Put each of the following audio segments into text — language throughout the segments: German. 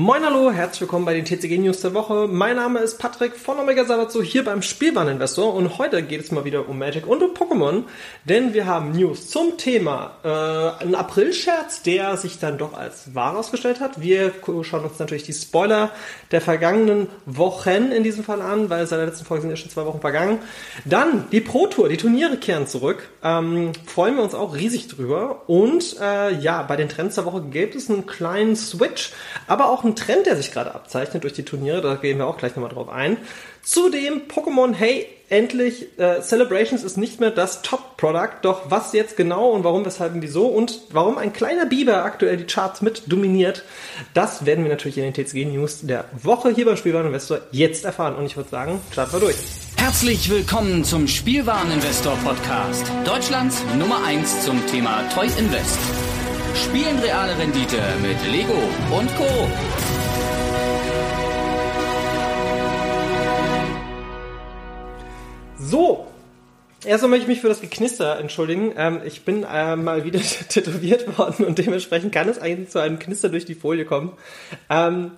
Moin hallo, herzlich willkommen bei den TCG News der Woche. Mein Name ist Patrick von Omega Sabatsu hier beim Spielwareninvestor und heute geht es mal wieder um Magic und um Pokémon, denn wir haben News zum Thema äh, ein April-Scherz, der sich dann doch als wahr ausgestellt hat. Wir schauen uns natürlich die Spoiler der vergangenen Wochen in diesem Fall an, weil seit der letzten Folge sind ja schon zwei Wochen vergangen. Dann die Pro Tour, die Turniere kehren zurück. Ähm, freuen wir uns auch riesig drüber und äh, ja, bei den Trends der Woche gibt es einen kleinen Switch, aber auch ein Trend, der sich gerade abzeichnet durch die Turniere, da gehen wir auch gleich nochmal drauf ein. Zudem Pokémon, hey, endlich, äh, Celebrations ist nicht mehr das Top-Product, doch was jetzt genau und warum, weshalb und wieso und warum ein kleiner Biber aktuell die Charts mit dominiert, das werden wir natürlich in den TCG News der Woche hier beim Spielwareninvestor jetzt erfahren und ich würde sagen, starten wir durch. Herzlich willkommen zum Spielwareninvestor Podcast, Deutschlands Nummer 1 zum Thema Toy Invest. Spielen reale Rendite mit Lego und Co. So, Erstmal möchte ich mich für das Geknister entschuldigen. Ähm, ich bin äh, mal wieder tätowiert worden und dementsprechend kann es eigentlich zu einem Knister durch die Folie kommen. Ähm,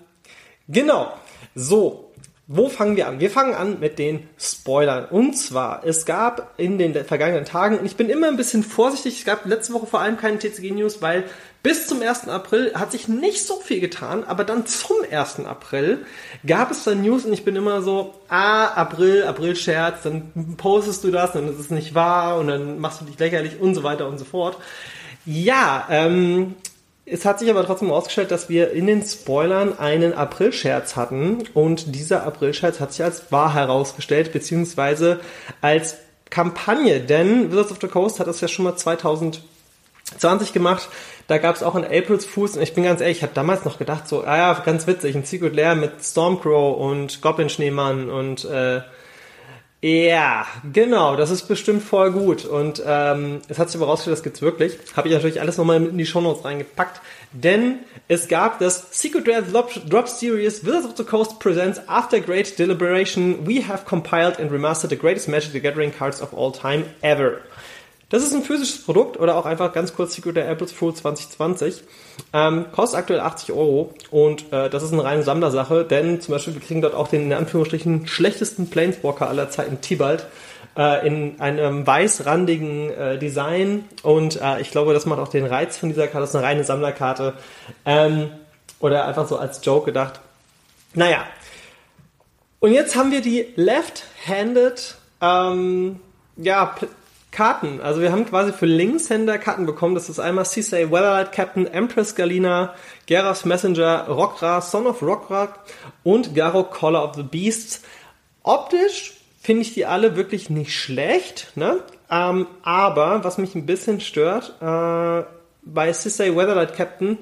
genau. So, wo fangen wir an? Wir fangen an mit den Spoilern. Und zwar, es gab in den vergangenen Tagen, und ich bin immer ein bisschen vorsichtig, es gab letzte Woche vor allem keine TCG-News, weil bis zum 1. April hat sich nicht so viel getan, aber dann zum 1. April gab es dann News und ich bin immer so, ah, April, April-Scherz, dann postest du das, dann ist es nicht wahr und dann machst du dich lächerlich und so weiter und so fort. Ja, ähm, es hat sich aber trotzdem herausgestellt, dass wir in den Spoilern einen April-Scherz hatten. Und dieser April-Scherz hat sich als wahr herausgestellt, beziehungsweise als Kampagne, denn Wizards of the Coast hat das ja schon mal 2020 gemacht. Da gab es auch ein April's Fools und ich bin ganz ehrlich, ich habe damals noch gedacht, so, ah ja, ganz witzig, ein Secret Lair mit Stormcrow und Goblin Schneemann und äh, ja, genau, das ist bestimmt voll gut. Und ähm, es hat sich aber das gibt's wirklich. Habe ich natürlich alles nochmal in die Shownotes reingepackt. Denn es gab das Secret Rare Drop, Drop Series Wizards of the Coast presents After Great Deliberation, we have compiled and remastered the greatest Magic the Gathering cards of all time ever. Das ist ein physisches Produkt oder auch einfach ganz kurz Secret der Apples Fool 2020. Ähm, kostet aktuell 80 Euro und äh, das ist eine reine Sammlersache, denn zum Beispiel wir kriegen dort auch den in Anführungsstrichen schlechtesten Planeswalker aller Zeiten, Tibalt, äh, in einem weißrandigen äh, Design und äh, ich glaube, das macht auch den Reiz von dieser Karte. Das ist eine reine Sammlerkarte ähm, oder einfach so als Joke gedacht. Naja, und jetzt haben wir die Left-Handed ähm, ja, Karten. Also wir haben quasi für Linkshänder Karten bekommen. Das ist einmal Ceesay Weatherlight Captain, Empress Galina, Geraf's Messenger, Rockra, Son of Rockra und Garo Caller of the Beasts. Optisch finde ich die alle wirklich nicht schlecht, ne? Ähm, aber was mich ein bisschen stört, äh, bei Ceesay Weatherlight Captain,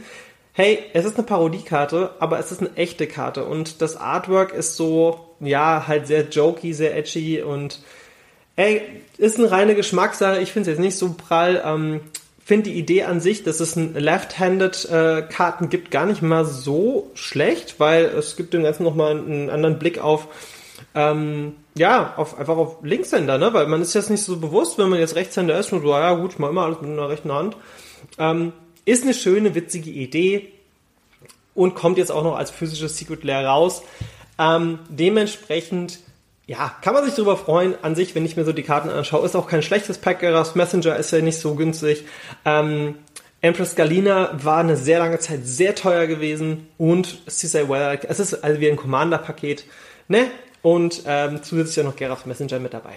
hey, es ist eine Parodiekarte, aber es ist eine echte Karte und das Artwork ist so, ja, halt sehr jokey, sehr edgy und Ey, ist eine reine Geschmackssache. Ich finde es jetzt nicht so prall. Ähm, finde die Idee an sich, dass es ein Left-Handed äh, Karten gibt, gar nicht mal so schlecht, weil es gibt dem Ganzen nochmal einen anderen Blick auf ähm, ja, auf, einfach auf Linkshänder, ne? Weil man ist jetzt nicht so bewusst, wenn man jetzt Rechtshänder ist und so, ja gut, ich mach immer alles mit einer rechten Hand. Ähm, ist eine schöne, witzige Idee und kommt jetzt auch noch als physisches Secret Lair raus. Ähm, dementsprechend ja, kann man sich darüber freuen. An sich, wenn ich mir so die Karten anschaue, ist auch kein schlechtes Pack. Geras Messenger ist ja nicht so günstig. Ähm, Empress Galina war eine sehr lange Zeit sehr teuer gewesen und CSI Weather, es ist also wie ein Commander-Paket, ne? Und ähm, zusätzlich ja noch Gerafs Messenger mit dabei.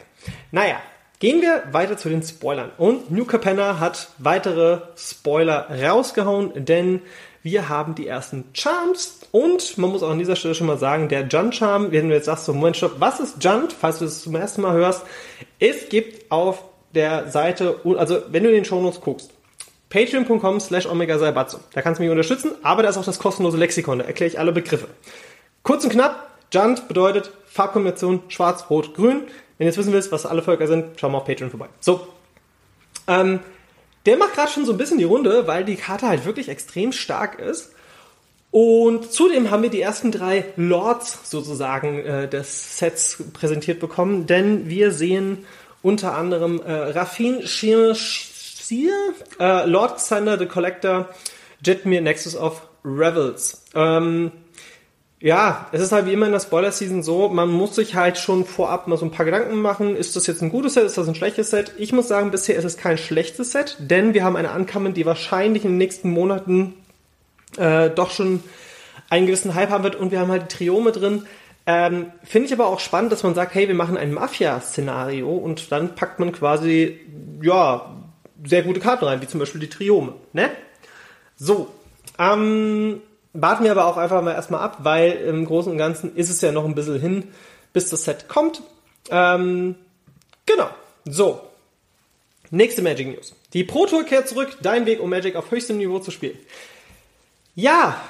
Naja, gehen wir weiter zu den Spoilern. Und New Capenna hat weitere Spoiler rausgehauen, denn wir haben die ersten Charms und man muss auch an dieser Stelle schon mal sagen, der Junt Charm, wenn du jetzt sagst, so Moment, stopp, was ist Junt, falls du es zum ersten Mal hörst, es gibt auf der Seite, also wenn du in den Shownotes guckst, patreon.com slash omega Saibatsu. Da kannst du mich unterstützen, aber da ist auch das kostenlose Lexikon, da erkläre ich alle Begriffe. Kurz und knapp, Junt bedeutet Farbkombination schwarz, rot, grün. Wenn du jetzt wissen willst, was alle Völker sind, schau mal auf Patreon vorbei. So. Ähm, der macht gerade schon so ein bisschen die Runde, weil die Karte halt wirklich extrem stark ist. Und zudem haben wir die ersten drei Lords sozusagen äh, des Sets präsentiert bekommen, denn wir sehen unter anderem äh, Rafin Shir, äh, Lord Xander the Collector, Jetmir Nexus of Revels. Ähm, ja, es ist halt wie immer in der Spoiler-Season so, man muss sich halt schon vorab mal so ein paar Gedanken machen, ist das jetzt ein gutes Set, ist das ein schlechtes Set? Ich muss sagen, bisher ist es kein schlechtes Set, denn wir haben eine Ankamen, die wahrscheinlich in den nächsten Monaten äh, doch schon einen gewissen Hype haben wird und wir haben halt die Triome drin. Ähm, Finde ich aber auch spannend, dass man sagt, hey, wir machen ein Mafia-Szenario und dann packt man quasi, ja, sehr gute Karten rein, wie zum Beispiel die Triome, ne? So, ähm, warten wir aber auch einfach mal erstmal ab, weil im Großen und Ganzen ist es ja noch ein bisschen hin, bis das Set kommt. Ähm, genau. So. Nächste Magic News. Die Pro Tour kehrt zurück. Dein Weg, um Magic auf höchstem Niveau zu spielen. Ja,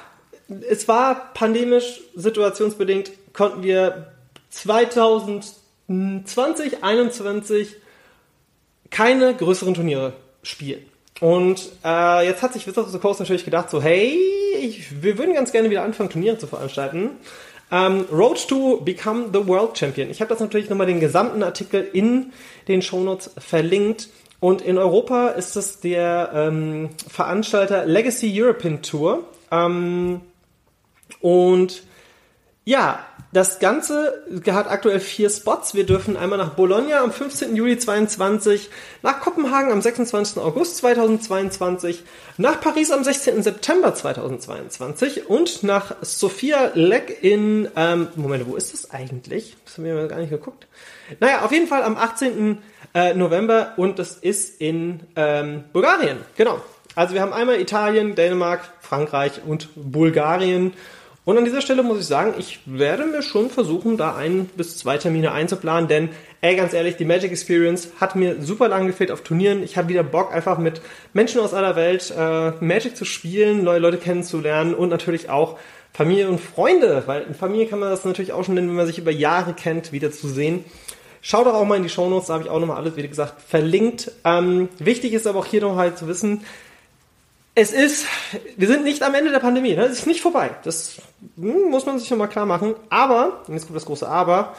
es war pandemisch, situationsbedingt, konnten wir 2020, 2021 keine größeren Turniere spielen. Und äh, jetzt hat sich Wizards of the Coast natürlich gedacht, so hey, ich, wir würden ganz gerne wieder anfangen, Turniere zu veranstalten. Ähm, Road to Become the World Champion. Ich habe das natürlich nochmal den gesamten Artikel in den Shownotes verlinkt. Und in Europa ist es der ähm, Veranstalter Legacy European Tour. Ähm, und ja, das Ganze hat aktuell vier Spots. Wir dürfen einmal nach Bologna am 15. Juli 2022, nach Kopenhagen am 26. August 2022, nach Paris am 16. September 2022 und nach Sofia Lek in, ähm, Moment, wo ist das eigentlich? Das haben wir gar nicht geguckt. Naja, auf jeden Fall am 18. Äh, November und das ist in ähm, Bulgarien. Genau. Also wir haben einmal Italien, Dänemark, Frankreich und Bulgarien. Und an dieser Stelle muss ich sagen, ich werde mir schon versuchen, da ein bis zwei Termine einzuplanen, denn, ey, ganz ehrlich, die Magic Experience hat mir super lang gefehlt auf Turnieren. Ich habe wieder Bock, einfach mit Menschen aus aller Welt äh, Magic zu spielen, neue Leute kennenzulernen und natürlich auch Familie und Freunde, weil in Familie kann man das natürlich auch schon nennen, wenn man sich über Jahre kennt, wieder zu sehen. Schaut doch auch mal in die Shownotes, da habe ich auch nochmal alles, wie gesagt, verlinkt. Ähm, wichtig ist aber auch hier noch halt zu wissen, es ist, wir sind nicht am Ende der Pandemie, ne? es ist nicht vorbei. Das hm, muss man sich nochmal klar machen. Aber, jetzt kommt das große Aber,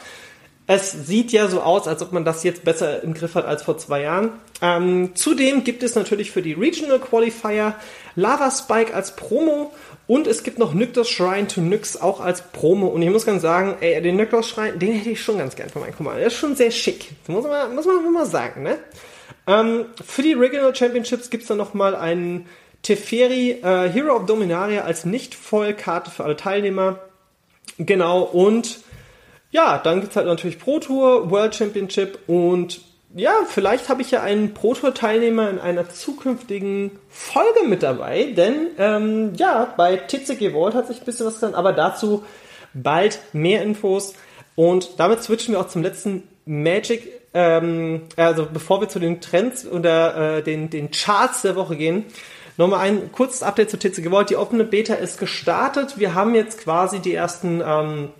es sieht ja so aus, als ob man das jetzt besser im Griff hat als vor zwei Jahren. Ähm, zudem gibt es natürlich für die Regional Qualifier Lava Spike als Promo und es gibt noch Nyktos Shrine to Nyx auch als Promo. Und ich muss ganz sagen, ey, den Nyktos Shrine, den hätte ich schon ganz gern von meinem Commander. Der ist schon sehr schick. Muss man, muss man mal sagen, ne? Ähm, für die Regional Championships gibt es dann nochmal einen Teferi äh, Hero of Dominaria als Nicht-Vollkarte für alle Teilnehmer. Genau, und ja, dann gibt's halt natürlich Pro Tour, World Championship und ja, vielleicht habe ich ja einen Pro Tour Teilnehmer in einer zukünftigen Folge mit dabei, denn ähm, ja, bei TCG Vault hat sich ein bisschen was getan, aber dazu bald mehr Infos. Und damit switchen wir auch zum letzten Magic, ähm, also bevor wir zu den Trends oder äh, den, den Charts der Woche gehen, Nochmal ein kurzes Update zu TCG Vault. Die offene Beta ist gestartet. Wir haben jetzt quasi die ersten ähm,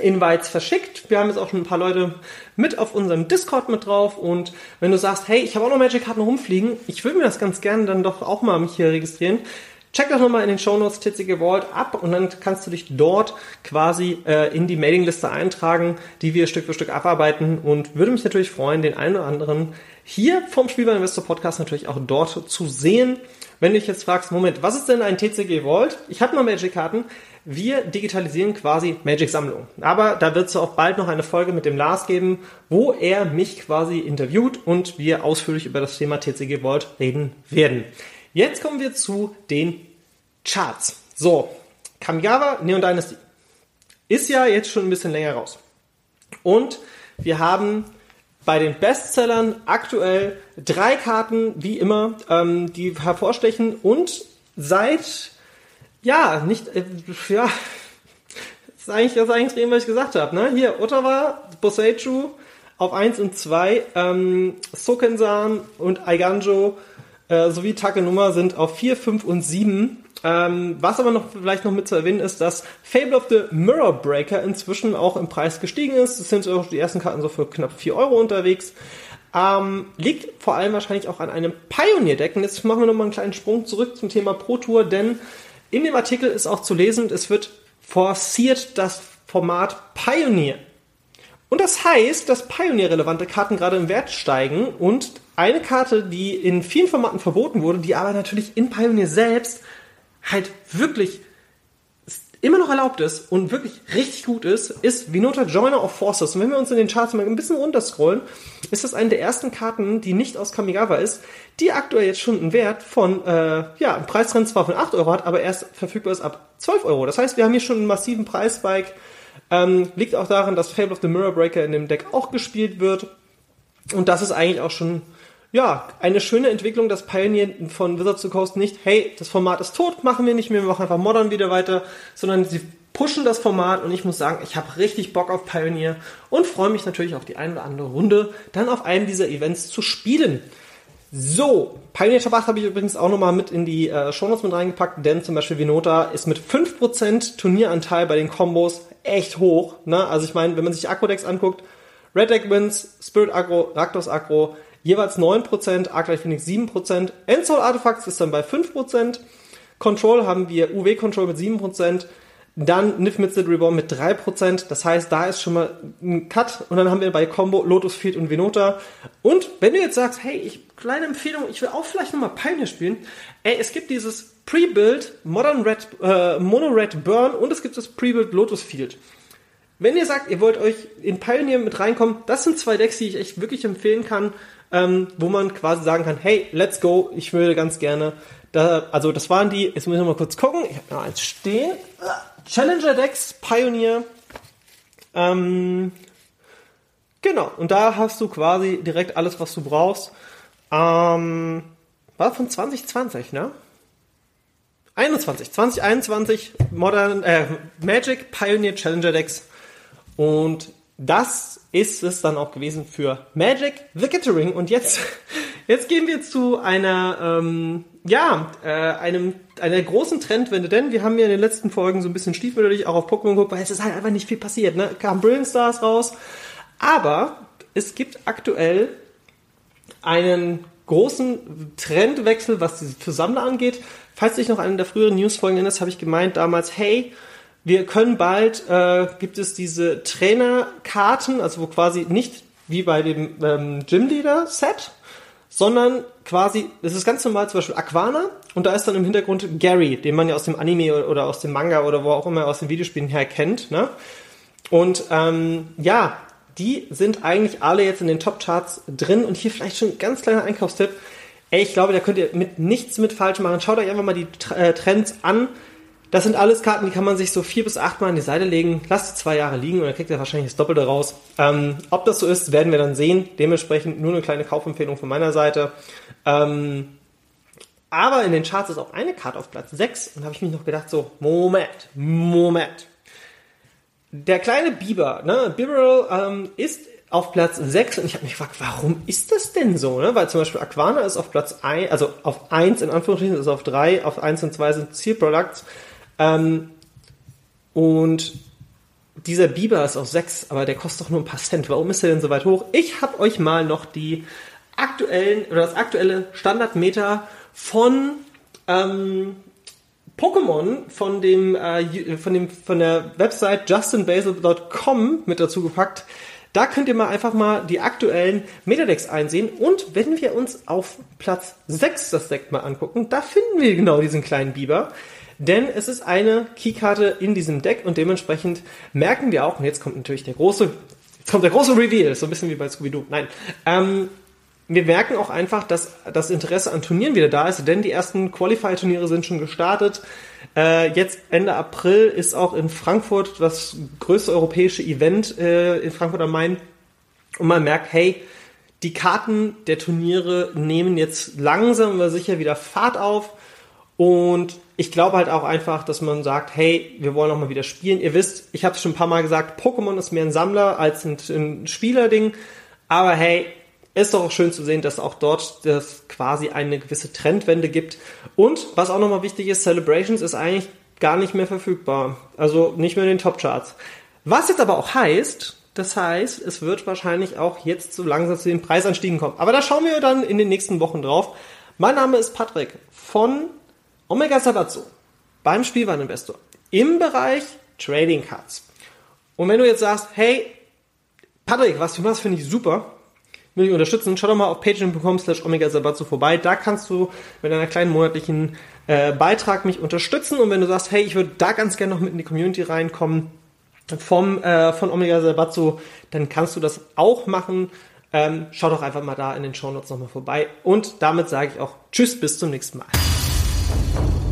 Invites verschickt. Wir haben jetzt auch schon ein paar Leute mit auf unserem Discord mit drauf. Und wenn du sagst, hey, ich habe auch noch Magic-Karten rumfliegen, ich würde mir das ganz gerne dann doch auch mal mich hier registrieren, check doch nochmal in den Shownotes TCG Vault ab und dann kannst du dich dort quasi äh, in die Mailingliste eintragen, die wir Stück für Stück abarbeiten und würde mich natürlich freuen, den einen oder anderen hier vom Spielball Investor Podcast natürlich auch dort zu sehen. Wenn du dich jetzt fragst, Moment, was ist denn ein TCG Vault? Ich habe mal Magic-Karten. Wir digitalisieren quasi Magic-Sammlung. Aber da wird es auch bald noch eine Folge mit dem Lars geben, wo er mich quasi interviewt und wir ausführlich über das Thema TCG Vault reden werden. Jetzt kommen wir zu den Charts. So, Kamigawa Neon Dynasty ist ja jetzt schon ein bisschen länger raus. Und wir haben bei den Bestsellern aktuell drei Karten, wie immer, ähm, die hervorstechen und seit, ja, nicht, äh, ja, das ist eigentlich das eigentlich was ich gesagt habe, ne? Hier, Ottawa, Boseiju auf 1 und 2, ähm, Sokensan und Aiganjo äh, sowie Takenuma sind auf 4, 5 und 7 ähm, was aber noch vielleicht noch mit zu erwähnen ist, dass Fable of the Mirror Breaker inzwischen auch im Preis gestiegen ist. Es sind auch die ersten Karten so für knapp 4 Euro unterwegs. Ähm, liegt vor allem wahrscheinlich auch an einem Pioneer-Deck. Und jetzt machen wir nochmal einen kleinen Sprung zurück zum Thema Pro Tour, denn in dem Artikel ist auch zu lesen, es wird forciert das Format Pioneer. Und das heißt, dass Pioneer-relevante Karten gerade im Wert steigen und eine Karte, die in vielen Formaten verboten wurde, die aber natürlich in Pioneer selbst halt wirklich immer noch erlaubt ist und wirklich richtig gut ist, ist Vinota Joiner of Forces. Und wenn wir uns in den Charts mal ein bisschen runterscrollen, ist das eine der ersten Karten, die nicht aus Kamigawa ist, die aktuell jetzt schon einen Wert von, äh, ja, ein Preisrennen zwar von 8 Euro hat, aber erst verfügbar ist ab 12 Euro. Das heißt, wir haben hier schon einen massiven Preisspike. Ähm, liegt auch daran, dass Fable of the Mirror Breaker in dem Deck auch gespielt wird. Und das ist eigentlich auch schon ja, eine schöne Entwicklung, dass Pioneer von Wizards of the Coast nicht, hey, das Format ist tot, machen wir nicht mehr, wir machen einfach Modern wieder weiter, sondern sie pushen das Format und ich muss sagen, ich habe richtig Bock auf Pioneer und freue mich natürlich auf die eine oder andere Runde, dann auf einem dieser Events zu spielen. So, Pioneer Tabach habe ich übrigens auch nochmal mit in die äh, Shownotes mit reingepackt, denn zum Beispiel Vinota ist mit 5% Turnieranteil bei den Kombos echt hoch. Ne? Also ich meine, wenn man sich Akro-Decks anguckt, Red Deck Wins, Spirit Agro, Raktos Agro, jeweils 9%, Arclight Phoenix 7%, Ensoul Artifacts ist dann bei 5%, Control haben wir UW Control mit 7%, dann Nif Mitzit Reborn mit 3%, das heißt, da ist schon mal ein Cut und dann haben wir bei Combo Lotus Field und Venota. Und wenn du jetzt sagst, hey, ich, kleine Empfehlung, ich will auch vielleicht nochmal Pioneer spielen, ey, es gibt dieses Pre-Build Modern Red, äh, Mono Red Burn und es gibt das Pre-Build Lotus Field. Wenn ihr sagt, ihr wollt euch in Pioneer mit reinkommen, das sind zwei Decks, die ich echt wirklich empfehlen kann ähm, wo man quasi sagen kann, hey, let's go, ich würde ganz gerne, da, also das waren die, jetzt muss ich mal kurz gucken, ich habe noch eins stehen, Challenger Decks, Pioneer, ähm, genau, und da hast du quasi direkt alles, was du brauchst. Ähm, war von 2020, ne? 21, 2021 Modern äh, Magic Pioneer Challenger Decks. Und das ist es dann auch gewesen für Magic the Gathering. Und jetzt jetzt gehen wir zu einer ähm, ja äh, einem einer großen Trendwende, denn wir haben ja in den letzten Folgen so ein bisschen stiefmütterlich auch auf Pokémon geguckt, weil es ist halt einfach nicht viel passiert, ne? Kam Brilliant Stars raus, aber es gibt aktuell einen großen Trendwechsel, was die für Sammler angeht. Falls dich noch an der früheren Newsfolgen erinnerst, habe ich gemeint damals, hey, wir können bald, äh, gibt es diese Trainerkarten, also wo quasi nicht wie bei dem ähm, Gymleader-Set, sondern quasi, das ist ganz normal, zum Beispiel Aquana und da ist dann im Hintergrund Gary, den man ja aus dem Anime oder aus dem Manga oder wo auch immer aus den Videospielen her kennt. Ne? Und ähm, ja, die sind eigentlich alle jetzt in den Top-Charts drin und hier vielleicht schon ein ganz kleiner Einkaufstipp. Ey, ich glaube, da könnt ihr mit nichts mit falsch machen. Schaut euch einfach mal die äh, Trends an. Das sind alles Karten, die kann man sich so vier bis acht Mal an die Seite legen. Lasst zwei Jahre liegen und dann kriegt ihr wahrscheinlich das Doppelte raus. Ähm, ob das so ist, werden wir dann sehen. Dementsprechend nur eine kleine Kaufempfehlung von meiner Seite. Ähm, aber in den Charts ist auch eine Karte auf Platz 6 und habe ich mich noch gedacht, so, Moment, Moment der kleine Biber, ne, Biberal, ähm, ist auf Platz 6 und ich habe mich gefragt, warum ist das denn so? Ne? Weil zum Beispiel Aquana ist auf Platz 1, also auf 1 in Anführungsstrichen, ist auf 3, auf 1 und 2 sind Ziel Products. Ähm, und dieser Biber ist auf 6, aber der kostet doch nur ein paar Cent. Warum ist er denn so weit hoch? Ich habe euch mal noch die aktuellen oder das aktuelle Standardmeter von ähm, Pokémon von dem, äh, von dem, von der Website justinbasil.com mit dazu gepackt. Da könnt ihr mal einfach mal die aktuellen Metadecks einsehen. Und wenn wir uns auf Platz 6 das Deck mal angucken, da finden wir genau diesen kleinen Biber. Denn es ist eine Keykarte in diesem Deck und dementsprechend merken wir auch, und jetzt kommt natürlich der große, jetzt kommt der große Reveal, so ein bisschen wie bei Scooby-Doo. Nein, ähm, wir merken auch einfach, dass das Interesse an Turnieren wieder da ist, denn die ersten Qualify-Turniere sind schon gestartet. Äh, jetzt Ende April ist auch in Frankfurt das größte europäische Event äh, in Frankfurt am Main. Und man merkt, hey, die Karten der Turniere nehmen jetzt langsam aber sicher wieder Fahrt auf. Und ich glaube halt auch einfach, dass man sagt, hey, wir wollen auch mal wieder spielen. Ihr wisst, ich habe es schon ein paar Mal gesagt, Pokémon ist mehr ein Sammler als ein, ein Spielerding. Aber hey, ist doch auch schön zu sehen, dass auch dort das quasi eine gewisse Trendwende gibt. Und was auch nochmal wichtig ist, Celebrations ist eigentlich gar nicht mehr verfügbar. Also nicht mehr in den Top-Charts. Was jetzt aber auch heißt, das heißt, es wird wahrscheinlich auch jetzt so langsam zu den Preisanstiegen kommen. Aber da schauen wir dann in den nächsten Wochen drauf. Mein Name ist Patrick von Omega Sabatso beim Spielwareninvestor im Bereich Trading Cards. Und wenn du jetzt sagst, hey, Patrick, was du machst, finde ich super will ich unterstützen, schau doch mal auf patreon.com slash omega sabatso vorbei. Da kannst du mit einer kleinen monatlichen äh, Beitrag mich unterstützen. Und wenn du sagst, hey, ich würde da ganz gerne noch mit in die Community reinkommen vom, äh, von Omega Sabatso, dann kannst du das auch machen. Ähm, schau doch einfach mal da in den Show Notes nochmal vorbei. Und damit sage ich auch Tschüss, bis zum nächsten Mal. you